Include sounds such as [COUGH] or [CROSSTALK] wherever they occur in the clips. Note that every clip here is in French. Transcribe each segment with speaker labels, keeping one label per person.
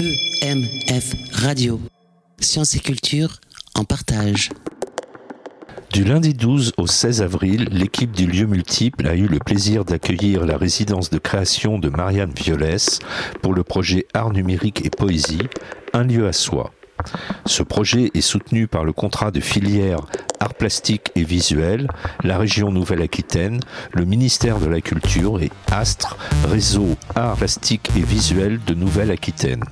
Speaker 1: EMF Radio. Sciences et culture en partage.
Speaker 2: Du lundi 12 au 16 avril, l'équipe du lieu multiple a eu le plaisir d'accueillir la résidence de création de Marianne Violès pour le projet Art numérique et poésie, un lieu à soi. Ce projet est soutenu par le contrat de filière Art plastique et visuel, la région Nouvelle-Aquitaine, le ministère de la Culture et Astre, réseau Art plastique et visuel de Nouvelle-Aquitaine.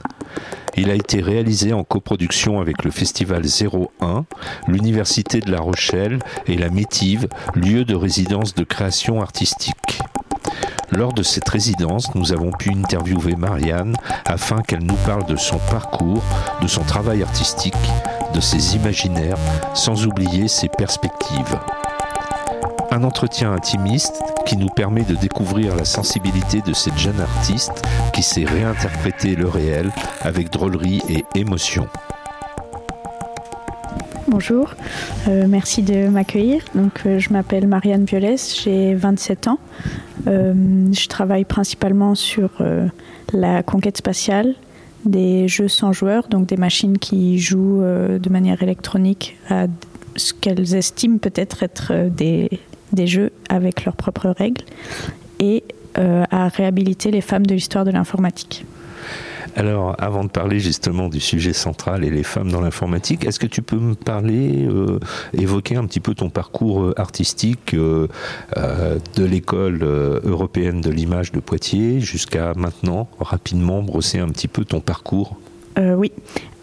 Speaker 2: Il a été réalisé en coproduction avec le Festival 01, l'Université de La Rochelle et la Métive, lieu de résidence de création artistique. Lors de cette résidence, nous avons pu interviewer Marianne afin qu'elle nous parle de son parcours, de son travail artistique, de ses imaginaires, sans oublier ses perspectives. Un entretien intimiste qui nous permet de découvrir la sensibilité de cette jeune artiste qui sait réinterpréter le réel avec drôlerie et émotion.
Speaker 3: Bonjour, euh, merci de m'accueillir. Donc, euh, je m'appelle Marianne Violès, j'ai 27 ans. Euh, je travaille principalement sur la conquête spatiale, des jeux sans joueurs, donc des machines qui jouent de manière électronique à ce qu'elles estiment peut-être être, des, des, jeux avec leurs propres règles, et à réhabiliter les femmes de l'histoire de l'informatique.
Speaker 2: Alors, avant de parler justement du sujet central et les femmes dans l'informatique, est-ce que tu peux me parler, euh, évoquer un petit peu ton parcours euh, artistique euh, de l'école européenne de l'image de Poitiers jusqu'à maintenant, rapidement brosser un petit peu ton parcours?
Speaker 3: Oui,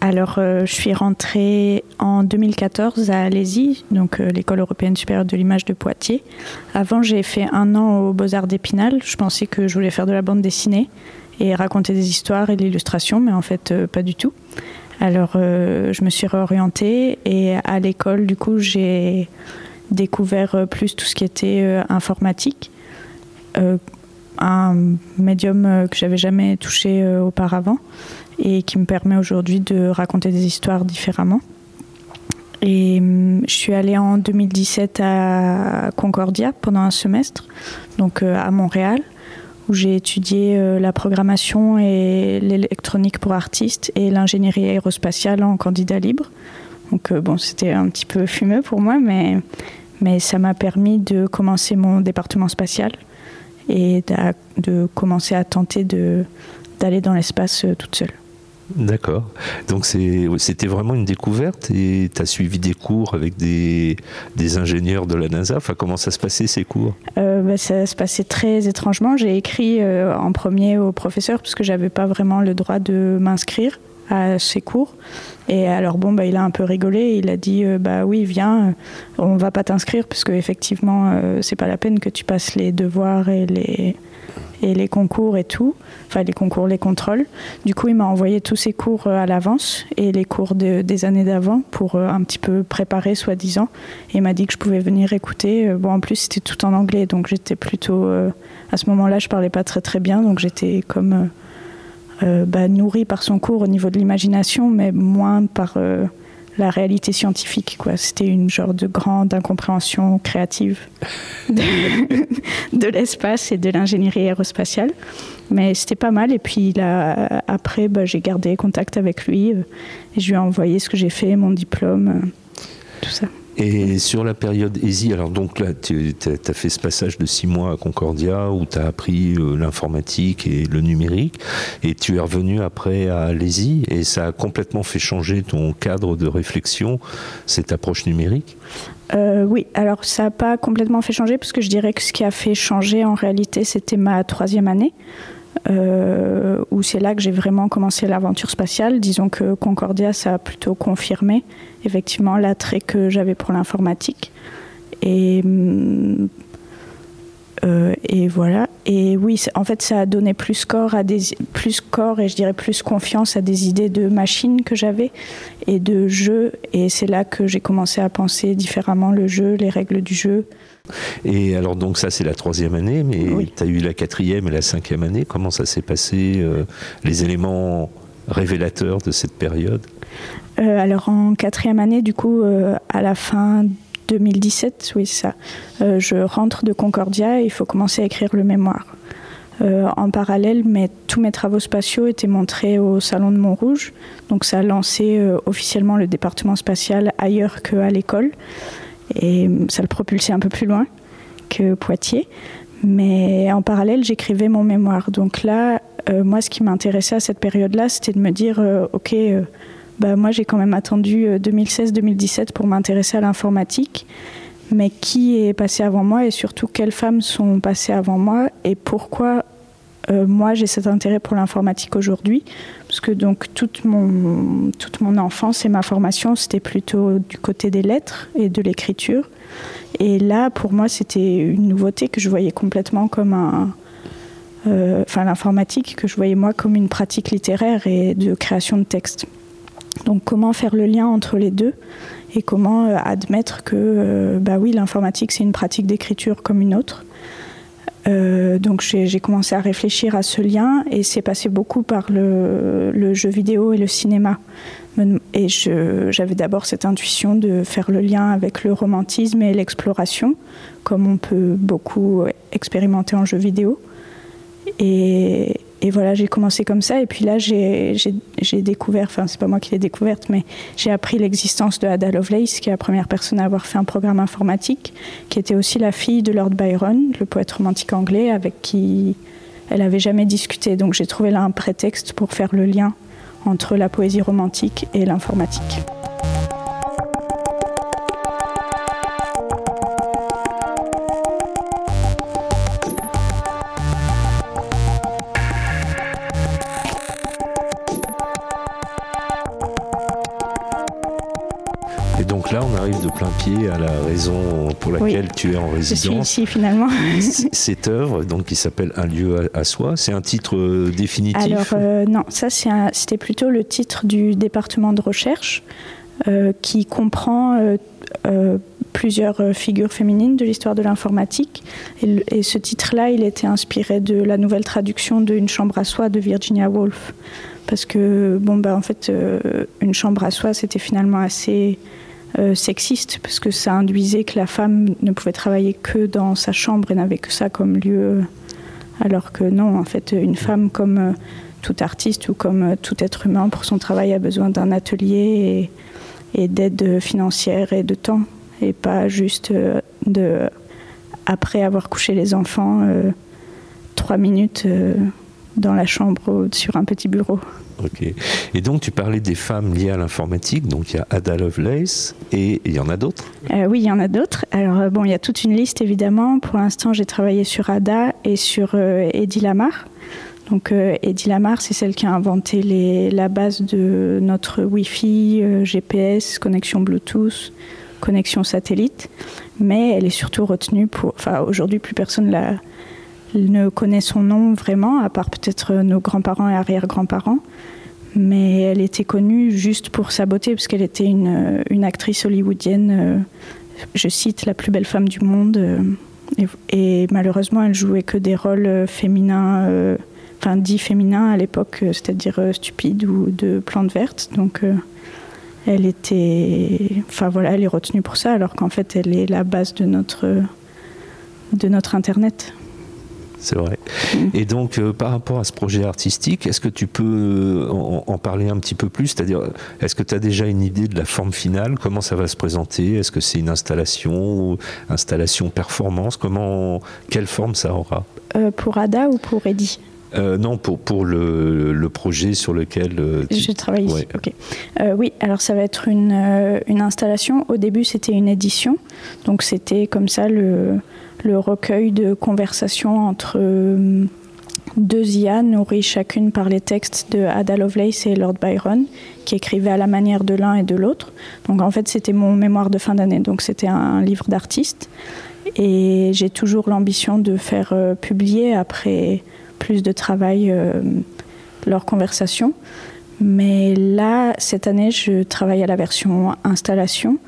Speaker 3: alors je suis rentrée en 2014 à Alési, donc l'école européenne supérieure de l'image de Poitiers. Avant, j'ai fait un an aux Beaux-Arts d'Épinal. Je pensais que je voulais faire de la bande dessinée et raconter des histoires et de l'illustration, mais en fait euh, pas du tout. Alors euh, je me suis réorientée et à l'école du coup j'ai découvert euh, plus tout ce qui était informatique, un médium que j'avais jamais touché auparavant et qui me permet aujourd'hui de raconter des histoires différemment. Et hum, je suis allée en 2017 à Concordia pendant un semestre, donc à Montréal où j'ai étudié euh, la programmation et l'électronique pour artistes et l'ingénierie aérospatiale en candidat libre. Donc euh, bon, c'était un petit peu [LAUGHS] fumeux pour moi, mais, mais ça m'a permis de commencer mon département spatial et de commencer à tenter d'aller dans l'espace euh, toute seule.
Speaker 2: D'accord. Donc c'était vraiment une découverte et tu as suivi des cours avec des, ingénieurs de la NASA. Enfin, comment ça se passait ces cours?
Speaker 3: Euh, bah, Ça se passait très étrangement. J'ai écrit euh, en premier au professeur parce que j'avais pas vraiment le droit de m'inscrire à ces cours. Et alors bon, bah, il a un peu rigolé. Il a dit euh, bah oui, viens, on va pas t'inscrire parce que effectivement, c'est pas la peine que tu passes les devoirs et les et les concours et tout, enfin les concours, les contrôles. Du coup, il m'a envoyé tous ces cours euh, à l'avance et les cours des années d'avant pour euh, un petit peu préparer, soi-disant. Et il m'a dit que je pouvais venir écouter. Euh, bon, en plus, c'était tout en anglais, donc j'étais plutôt. à ce moment-là, je parlais pas très très bien, donc j'étais comme bah, nourrie par son cours au niveau de l'imagination, mais moins par la réalité scientifique. Quoi. C'était une genre de grande incompréhension créative de, [LAUGHS] l'espace et de l'ingénierie aérospatiale. Mais c'était pas mal. Et puis là, après, bah, j'ai gardé contact avec lui. Euh, et je lui ai envoyé ce que j'ai fait, mon diplôme, euh, tout ça.
Speaker 2: Et sur la période EASY, alors donc là, tu as fait ce passage de six mois à Concordia où tu as appris euh, l'informatique et le numérique, et tu es revenu après à l'ESI, et ça a complètement fait changer ton cadre de réflexion, cette approche numérique?
Speaker 3: Euh, oui, alors ça n'a pas complètement fait changer parce que je dirais que ce qui a fait changer en réalité c'était ma troisième année. Euh, où c'est là que j'ai vraiment commencé l'aventure spatiale. Disons que Concordia, ça a plutôt confirmé effectivement l'attrait que j'avais pour l'informatique. Et, euh, et voilà. Et oui, en fait, ça a donné plus corps à des plus corps et je dirais plus confiance à des idées de machines que j'avais et de jeux. Et c'est là que j'ai commencé à penser différemment le jeu, les règles du jeu.
Speaker 2: Et alors donc ça c'est la troisième année, mais tu as eu la quatrième et la cinquième année. Comment ça s'est passé euh, Les éléments révélateurs de cette période?
Speaker 3: Euh, Alors en quatrième année, du coup, à la fin 2017, oui ça, je rentre de Concordia et il faut commencer à écrire le mémoire. en parallèle, tous mes travaux spatiaux étaient montrés au Salon de Montrouge. Donc ça a lancé officiellement le département spatial ailleurs qu'à l'école. Et ça le propulsait un peu plus loin que Poitiers. Mais en parallèle, j'écrivais mon mémoire. Donc là, moi, ce qui m'intéressait à cette période-là, c'était de me dire, OK, bah, moi j'ai quand même attendu 2016-2017 euh, pour m'intéresser à l'informatique. Mais qui est passé avant moi et surtout quelles femmes sont passées avant moi et pourquoi euh, moi j'ai cet intérêt pour l'informatique aujourd'hui? Parce que donc toute mon, toute mon enfance et ma formation c'était plutôt du côté des lettres et de l'écriture. Et là pour moi c'était une nouveauté que je voyais complètement comme un, euh, enfin l'informatique que je voyais moi comme une pratique littéraire et de création de textes. Donc comment faire le lien entre les deux et comment euh, admettre que euh, bah l'informatique c'est une pratique d'écriture comme une autre. Euh, donc j'ai commencé à réfléchir à ce lien et c'est passé beaucoup par le, jeu vidéo et le cinéma. Et j'avais d'abord cette intuition de faire le lien avec le romantisme et l'exploration, comme on peut beaucoup expérimenter en jeu vidéo. Et voilà, j'ai commencé comme ça. Et puis là, j'ai découvert, enfin, c'est pas moi qui l'ai découverte, mais j'ai appris l'existence de Ada Lovelace, qui est la première personne à avoir fait un programme informatique, qui était aussi la fille de Lord Byron, le poète romantique anglais, avec qui elle avait jamais discuté. Donc j'ai trouvé là un prétexte pour faire le lien entre la poésie romantique et l'informatique.
Speaker 2: De plein pied à la raison pour laquelle tu es en résidence.
Speaker 3: Je suis ici finalement.
Speaker 2: Cette œuvre, donc qui s'appelle Un lieu à, soi, c'est un titre euh, définitif
Speaker 3: Alors euh, non, ça c'était plutôt le titre du département de recherche euh, qui comprend plusieurs figures féminines de l'histoire de l'informatique. Et, et, ce titre-là, il était inspiré de la nouvelle traduction de Une chambre à soi de Virginia Woolf. Parce que, bon, bah, en fait, Une chambre à soi, c'était finalement assez euh, sexiste, parce que ça induisait que la femme ne pouvait travailler que dans sa chambre et n'avait que ça comme lieu, alors que non, en fait, une femme comme euh, tout artiste ou comme euh, tout être humain pour son travail a besoin d'un atelier et, d'aide financière et de temps, et pas juste de, après avoir couché les enfants, trois minutes dans la chambre sur un petit bureau.
Speaker 2: Ok. Et donc, tu parlais des femmes liées à l'informatique. Donc, il y a Ada Lovelace et il y en a d'autres?
Speaker 3: Euh, Oui, il y en a d'autres. Alors, euh, bon, il y a toute une liste, évidemment. Pour l'instant, j'ai travaillé sur Ada et sur euh, Eddie Lamar. Donc, Eddie Lamar, c'est celle qui a inventé les, la base de notre Wi-Fi, GPS, connexion Bluetooth, connexion satellite. Mais elle est surtout retenue pour. Enfin, aujourd'hui, plus personne la ne connaît son nom vraiment, à part peut-être nos grands-parents et arrière-grands-parents. Mais elle était connue juste pour sa beauté, parce qu'elle était une, une, actrice hollywoodienne, euh, je cite, la plus belle femme du monde. Euh, et, malheureusement, elle jouait que des rôles féminins, euh, enfin dits féminins à l'époque, c'est-à-dire stupides ou de plantes vertes. Donc elle était. Enfin voilà, elle est retenue pour ça, alors qu'en fait, elle est la base de notre, de notre Internet
Speaker 2: c'est vrai. Mm. Et donc, euh, par rapport à ce projet artistique, est-ce que tu peux euh, en, parler un petit peu plus? C'est-à-dire, est-ce que tu as déjà une idée de la forme finale? Comment ça va se présenter? Est-ce que c'est une installation, ou installation performance? Comment, quelle forme ça aura?
Speaker 3: Euh, Pour Ada ou pour Eddie
Speaker 2: non, pour, pour le, le, projet sur lequel
Speaker 3: tu... Je travaille ici. oui, alors ça va être une, une installation. Au début, c'était une édition. Donc c'était comme ça le, le recueil de conversations entre euh, deux IA nourries chacune par les textes de Ada Lovelace et Lord Byron, qui écrivaient à la manière de l'un et de l'autre. Donc en fait, c'était mon mémoire de fin d'année, donc c'était un livre d'artiste. Et j'ai toujours l'ambition de faire euh, publier, après plus de travail, euh, leurs conversations. Mais là, cette année, je travaille à la version installation.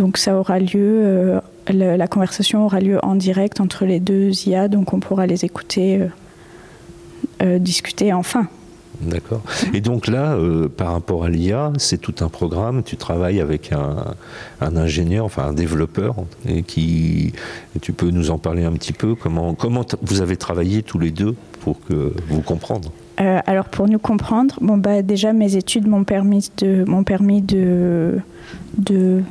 Speaker 3: Donc ça aura lieu la conversation aura lieu en direct entre les deux IA, donc on pourra les écouter euh, euh, discuter enfin.
Speaker 2: D'accord. Et donc là, euh, par rapport à l'IA, c'est tout un programme. Tu travailles avec un, ingénieur, enfin un développeur, et qui, tu peux nous en parler un petit peu? Comment, comment vous avez travaillé tous les deux pour que vous comprendre?
Speaker 3: Euh, alors pour nous comprendre, bon bah déjà mes études m'ont permis de m'ont permis de, de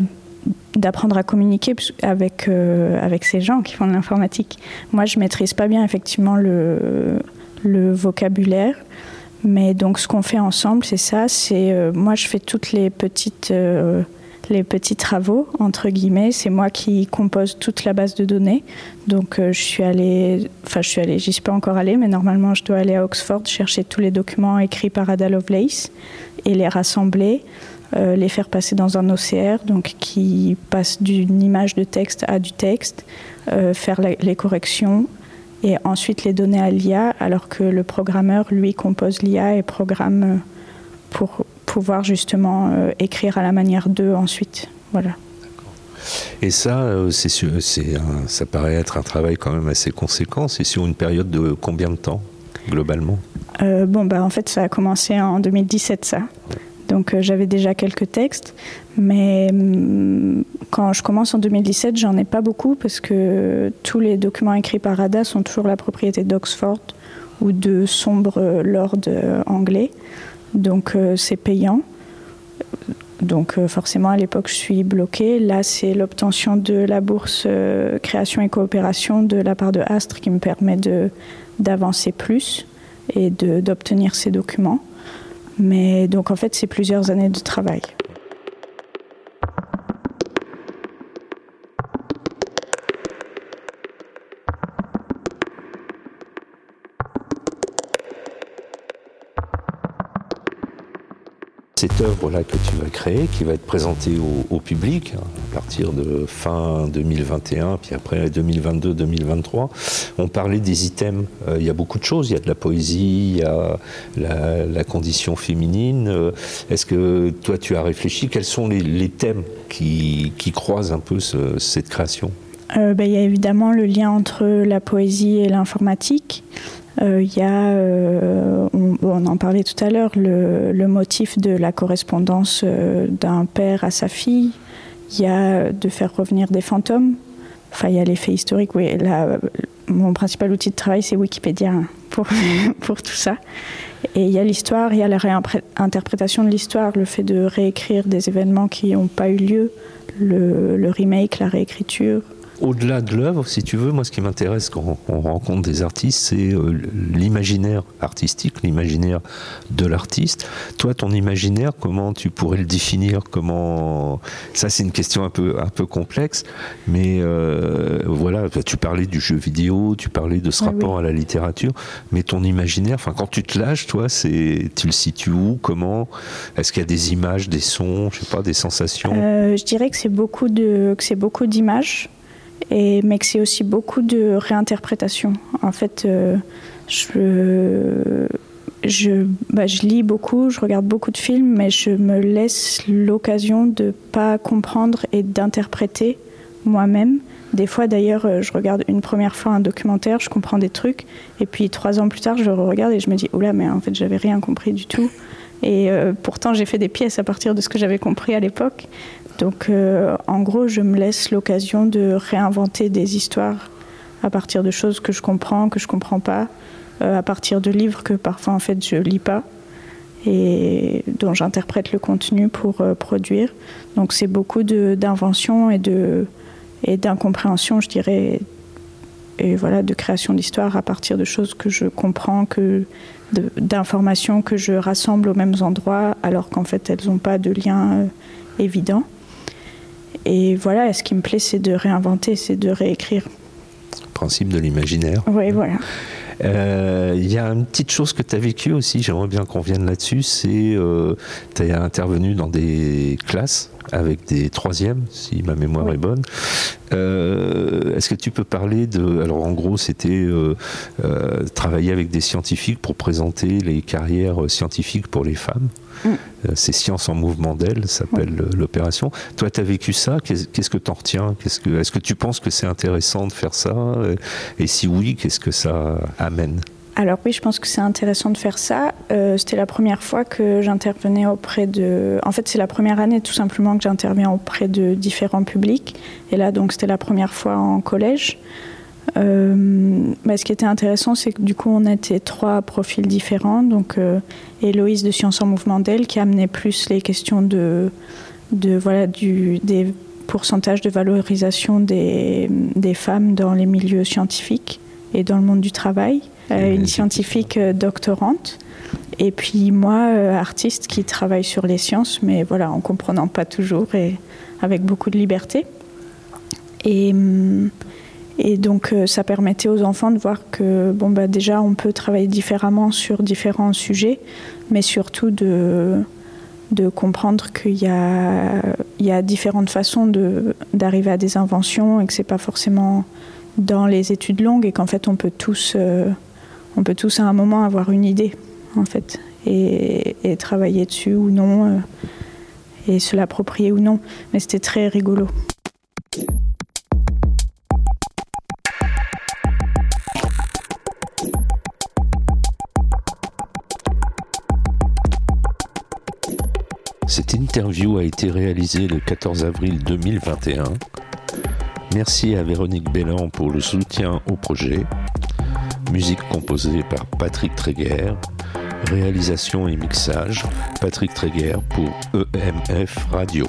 Speaker 3: d'apprendre à communiquer avec, euh, avec ces gens qui font de l'informatique. Moi, je maîtrise pas bien effectivement le, le vocabulaire, mais donc ce qu'on fait ensemble, c'est ça. C'est euh, moi, je fais toutes les petites euh, les petits travaux entre guillemets. C'est moi qui compose toute la base de données. Donc je suis allée, enfin je suis allée, j'y suis pas encore allée, mais normalement je dois aller à Oxford chercher tous les documents écrits par Ada Lovelace et les rassembler. Euh, les faire passer dans un OCR, donc qui passe d'une image de texte à du texte, euh, faire les corrections et ensuite les donner à l'IA, alors que le programmeur, lui, compose l'IA et programme pour pouvoir justement euh, écrire à la manière d'eux ensuite. Voilà.
Speaker 2: Et ça, c'est, ça paraît être un travail quand même assez conséquent. C'est sur une période de combien de temps, globalement?
Speaker 3: Bon, bah, en fait, ça a commencé en 2017, ça. Donc euh, j'avais déjà quelques textes, mais hum, quand je commence en 2017, j'en ai pas beaucoup parce que tous les documents écrits par Ada sont toujours la propriété d'Oxford ou de sombres lords euh, anglais. Donc euh, c'est payant. Donc forcément à l'époque je suis bloquée. Là c'est l'obtention de la bourse création et coopération de la part de Astre qui me permet d'avancer plus et d'obtenir ces documents. Mais donc en fait, c'est plusieurs années de travail.
Speaker 2: Cette œuvre-là que tu vas créer, qui va être présentée au, public hein, à partir de fin 2021, puis après 2022-2023. On parlait des items. Euh, il y a beaucoup de choses. Il y a de la poésie, il y a la, condition féminine. Euh, est-ce que toi, tu as réfléchi? Quels sont les, thèmes qui, croisent un peu cette création?
Speaker 3: Euh, ben, Il y a évidemment le lien entre la poésie et l'informatique. Il euh, y a, euh, on, en parlait tout à l'heure, le, motif de la correspondance euh, d'un père à sa fille. Il y a de faire revenir des fantômes. Enfin, il y a l'effet historique. Oui, là, mon principal outil de travail, c'est Wikipédia hein, [LAUGHS] pour tout ça. Et il y a l'histoire, il y a la réinterprétation de l'histoire, le fait de réécrire des événements qui n'ont pas eu lieu, le remake, la réécriture
Speaker 2: au-delà de l'œuvre, si tu veux, moi ce qui m'intéresse quand on rencontre des artistes, c'est euh, l'imaginaire artistique, l'imaginaire de l'artiste. Toi, ton imaginaire, comment tu pourrais le définir Comment Ça, c'est une question un peu un peu complexe, mais euh, voilà. Tu parlais du jeu vidéo, tu parlais de ce rapport à la littérature, mais ton imaginaire, enfin, quand tu te lâches, toi, c'est tu le situes où Comment? Est-ce qu'il y a des images, des sons, je sais pas, des sensations?
Speaker 3: Euh, Je dirais que c'est beaucoup de que c'est beaucoup d'images mais que c'est aussi beaucoup de réinterprétation. En fait, euh, bah, je, lis beaucoup, je regarde beaucoup de films, mais je me laisse l'occasion de pas comprendre et d'interpréter moi-même. Des fois, d'ailleurs, euh, je regarde une première fois un documentaire, je comprends des trucs, et puis trois ans plus tard, je le regarde et je me dis, oula, mais en fait, j'avais rien compris du tout. Et euh, pourtant, j'ai fait des pièces à partir de ce que j'avais compris à l'époque. Donc, euh, en gros, je me laisse l'occasion de réinventer des histoires à partir de choses que je comprends, que je comprends pas, euh, à partir de livres que parfois en fait je lis pas et dont j'interprète le contenu pour euh, produire. Donc, c'est beaucoup d'invention et d'incompréhension, je dirais, et voilà, de création d'histoire à partir de choses que je comprends, que d'informations que je rassemble aux mêmes endroits, alors qu'en fait elles n'ont pas de lien évident. Et voilà, ce qui me plaît, c'est de réinventer, c'est de réécrire.
Speaker 2: Principe de l'imaginaire.
Speaker 3: Oui, voilà.
Speaker 2: Euh, il y a une petite chose que tu as vécue aussi, j'aimerais bien qu'on vienne là-dessus, c'est euh, tu as intervenu dans des classes avec des troisièmes, si ma mémoire est bonne. Euh, est-ce que tu peux parler de... Alors en gros, c'était euh, euh, travailler avec des scientifiques pour présenter les carrières scientifiques pour les femmes? Mm. C'est Science en mouvement d'elle, s'appelle l'opération. Toi, tu as vécu ça, qu'est-ce que tu en retiens? Est-ce que, que tu penses que c'est intéressant de faire ça? Et si oui, qu'est-ce que ça amène?
Speaker 3: Alors oui, je pense que c'est intéressant de faire ça. Euh, c'était la première fois que j'intervenais auprès de... En fait, c'est la première année tout simplement que j'interviens auprès de différents publics. Et là, donc, c'était la première fois en collège. Euh, bah, ce qui était intéressant, c'est que du coup, on était trois profils différents. Donc, euh, Héloïse de Sciences en Mouvement d'elle, qui amenait plus les questions de, de voilà, du, des pourcentages de valorisation des, des femmes dans les milieux scientifiques et dans le monde du travail. Euh, une scientifique euh, doctorante. Et puis moi, euh, artiste qui travaille sur les sciences, mais voilà, en comprenant pas toujours et avec beaucoup de liberté. Et, hum, et donc ça permettait aux enfants de voir que bon bah déjà on peut travailler différemment sur différents sujets, mais surtout de de comprendre qu'il y a, il y a différentes façons de, d'arriver à des inventions et que c'est pas forcément dans les études longues et qu'en fait on peut tous on peut tous à un moment avoir une idée, en fait, et, travailler dessus ou non, euh, et se l'approprier ou non. Mais c'était très rigolo.
Speaker 2: Cette interview a été réalisée le 14 avril 2021. Merci à Véronique Bellan pour le soutien au projet. Musique composée par Patrick Tréguer. Réalisation et mixage, Patrick Tréguer pour EMF Radio.